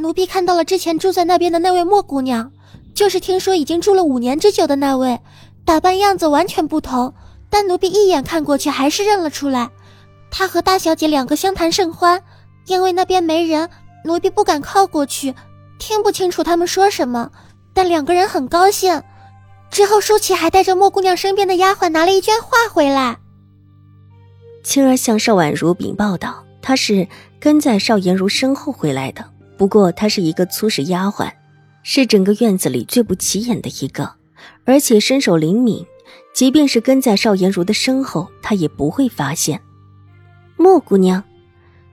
奴婢看到了之前住在那边的那位莫姑娘，就是听说已经住了五年之久的那位，打扮样子完全不同，但奴婢一眼看过去还是认了出来。她和大小姐两个相谈甚欢，因为那边没人，奴婢不敢靠过去，听不清楚他们说什么，但两个人很高兴。之后舒淇还带着莫姑娘身边的丫鬟拿了一卷画回来。青儿向邵婉如禀报道：“她是跟在邵颜如身后回来的。”不过她是一个粗使丫鬟，是整个院子里最不起眼的一个，而且身手灵敏，即便是跟在邵颜如的身后，她也不会发现。莫姑娘，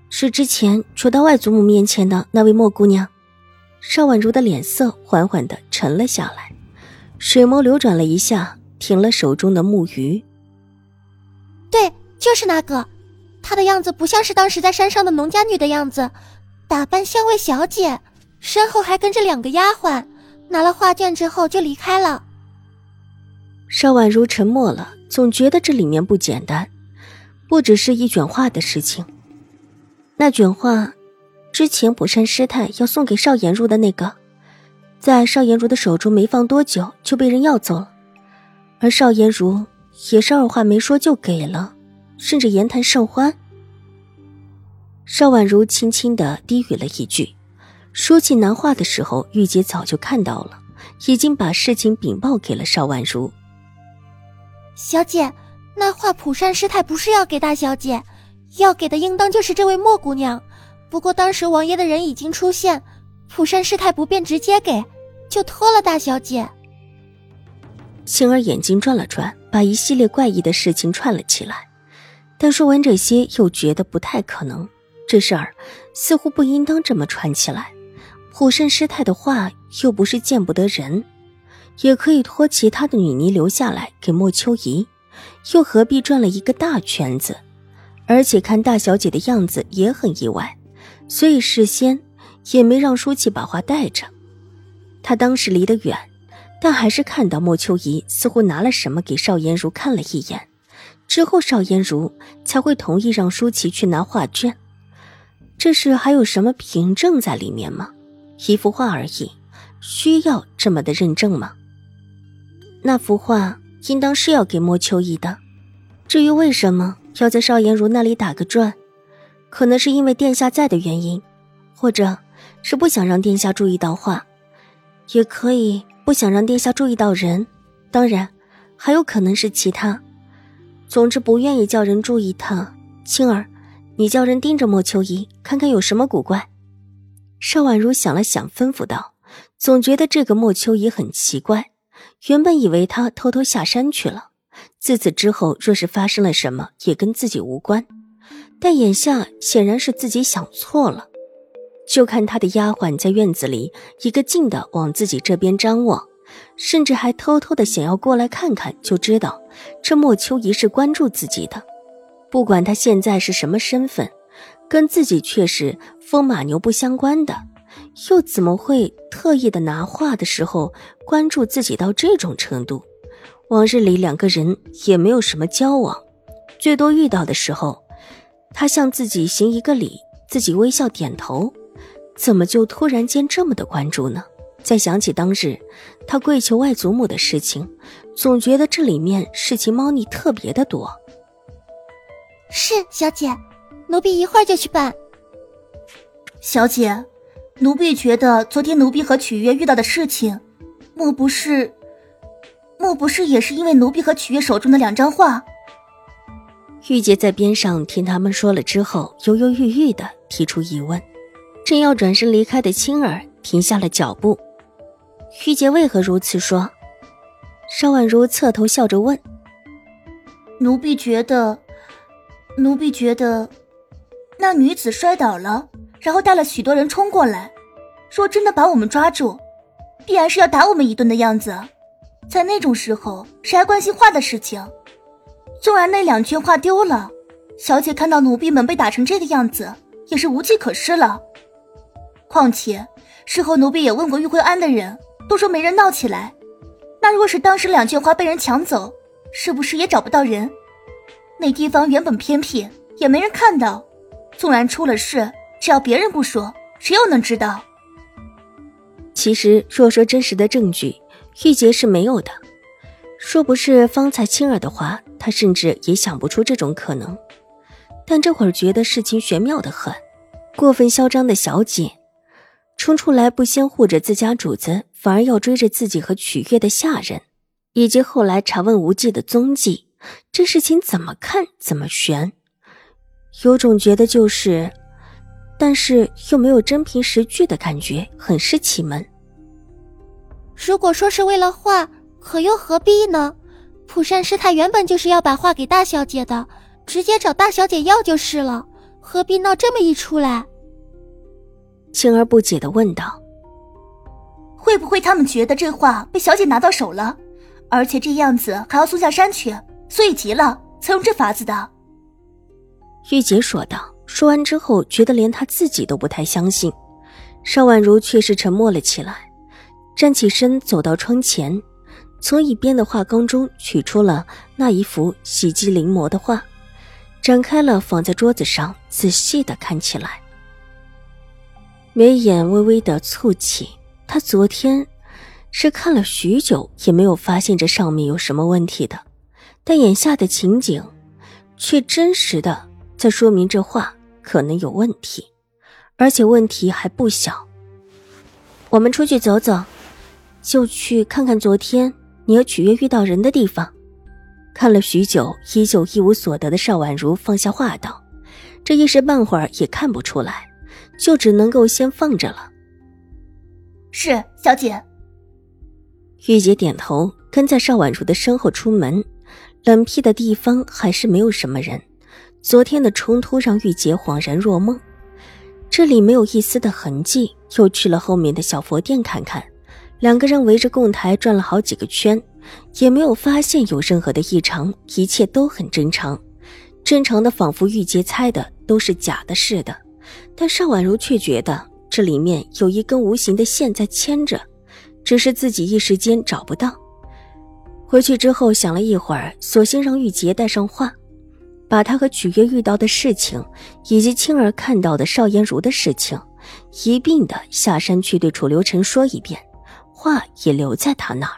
是之前捉到外祖母面前的那位莫姑娘。邵婉如的脸色缓缓的沉了下来，水眸流转了一下，停了手中的木鱼。对，就是那个，她的样子不像是当时在山上的农家女的样子。打扮像位小姐，身后还跟着两个丫鬟，拿了画卷之后就离开了。邵婉如沉默了，总觉得这里面不简单，不只是一卷画的事情。那卷画，之前普善师太要送给邵颜如的那个，在邵颜如的手中没放多久就被人要走了，而邵颜如也是二话没说就给了，甚至言谈甚欢。邵婉如轻轻的低语了一句：“说起拿话的时候，玉洁早就看到了，已经把事情禀报给了邵婉如。小姐，那画普善师太不是要给大小姐，要给的应当就是这位莫姑娘。不过当时王爷的人已经出现，普善师太不便直接给，就托了大小姐。”星儿眼睛转了转，把一系列怪异的事情串了起来，但说完这些，又觉得不太可能。这事儿似乎不应当这么传起来。普慎师太的话又不是见不得人，也可以托其他的女尼留下来给莫秋怡，又何必转了一个大圈子？而且看大小姐的样子也很意外，所以事先也没让舒淇把话带着。他当时离得远，但还是看到莫秋怡似乎拿了什么给邵颜如看了一眼，之后邵颜如才会同意让舒淇去拿画卷。这是还有什么凭证在里面吗？一幅画而已，需要这么的认证吗？那幅画应当是要给莫秋怡的。至于为什么要在邵颜如那里打个转，可能是因为殿下在的原因，或者是不想让殿下注意到画，也可以不想让殿下注意到人。当然，还有可能是其他。总之，不愿意叫人注意他。青儿。你叫人盯着莫秋怡，看看有什么古怪。邵婉如想了想，吩咐道：“总觉得这个莫秋怡很奇怪。原本以为她偷偷下山去了，自此之后若是发生了什么，也跟自己无关。但眼下显然是自己想错了。就看他的丫鬟在院子里一个劲的往自己这边张望，甚至还偷偷的想要过来看看，就知道这莫秋怡是关注自己的。”不管他现在是什么身份，跟自己却是风马牛不相关的，又怎么会特意的拿画的时候关注自己到这种程度？往日里两个人也没有什么交往，最多遇到的时候，他向自己行一个礼，自己微笑点头，怎么就突然间这么的关注呢？再想起当日他跪求外祖母的事情，总觉得这里面事情猫腻特别的多。是小姐，奴婢一会儿就去办。小姐，奴婢觉得昨天奴婢和曲月遇到的事情，莫不是，莫不是也是因为奴婢和曲月手中的两张画？玉洁在边上听他们说了之后，犹犹豫豫的提出疑问。正要转身离开的青儿停下了脚步。玉洁为何如此说？邵婉如侧头笑着问。奴婢觉得。奴婢觉得，那女子摔倒了，然后带了许多人冲过来，若真的把我们抓住，必然是要打我们一顿的样子。在那种时候，谁还关心画的事情？纵然那两卷画丢了，小姐看到奴婢们被打成这个样子，也是无计可施了。况且事后奴婢也问过玉慧庵的人，都说没人闹起来。那若是当时两卷画被人抢走，是不是也找不到人？那地方原本偏僻，也没人看到。纵然出了事，只要别人不说，谁又能知道？其实，若说真实的证据，玉洁是没有的。若不是方才青儿的话，他甚至也想不出这种可能。但这会儿觉得事情玄妙的很，过分嚣张的小姐，冲出来不先护着自家主子，反而要追着自己和曲月的下人，以及后来查问无忌的踪迹，这事情怎么看怎么悬。有种觉得就是，但是又没有真凭实据的感觉，很是奇门。如果说是为了画，可又何必呢？蒲善师太原本就是要把画给大小姐的，直接找大小姐要就是了，何必闹这么一出来？青儿不解的问道：“会不会他们觉得这画被小姐拿到手了，而且这样子还要送下山去，所以急了才用这法子的？”玉洁说道。说完之后，觉得连她自己都不太相信。邵婉如却是沉默了起来。站起身，走到窗前，从一边的画缸中取出了那一幅喜肌临摹的画，展开了，放在桌子上，仔细的看起来。眉眼微微的蹙起，他昨天是看了许久，也没有发现这上面有什么问题的，但眼下的情景，却真实的在说明这话可能有问题，而且问题还不小。我们出去走走。就去看看昨天你和曲月遇到人的地方。看了许久，依旧一无所得的邵婉如放下话道：“这一时半会儿也看不出来，就只能够先放着了。”是小姐。玉洁点头，跟在邵婉如的身后出门。冷僻的地方还是没有什么人。昨天的冲突让玉洁恍然若梦，这里没有一丝的痕迹。又去了后面的小佛殿看看。两个人围着供台转了好几个圈，也没有发现有任何的异常，一切都很正常，正常的仿佛玉洁猜的都是假的似的。但邵婉如却觉得这里面有一根无形的线在牵着，只是自己一时间找不到。回去之后想了一会儿，索性让玉洁带上话，把他和曲月遇到的事情，以及青儿看到的邵颜如的事情，一并的下山去对楚留臣说一遍。话也留在他那儿。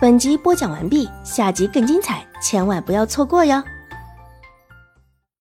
本集播讲完毕，下集更精彩，千万不要错过哟。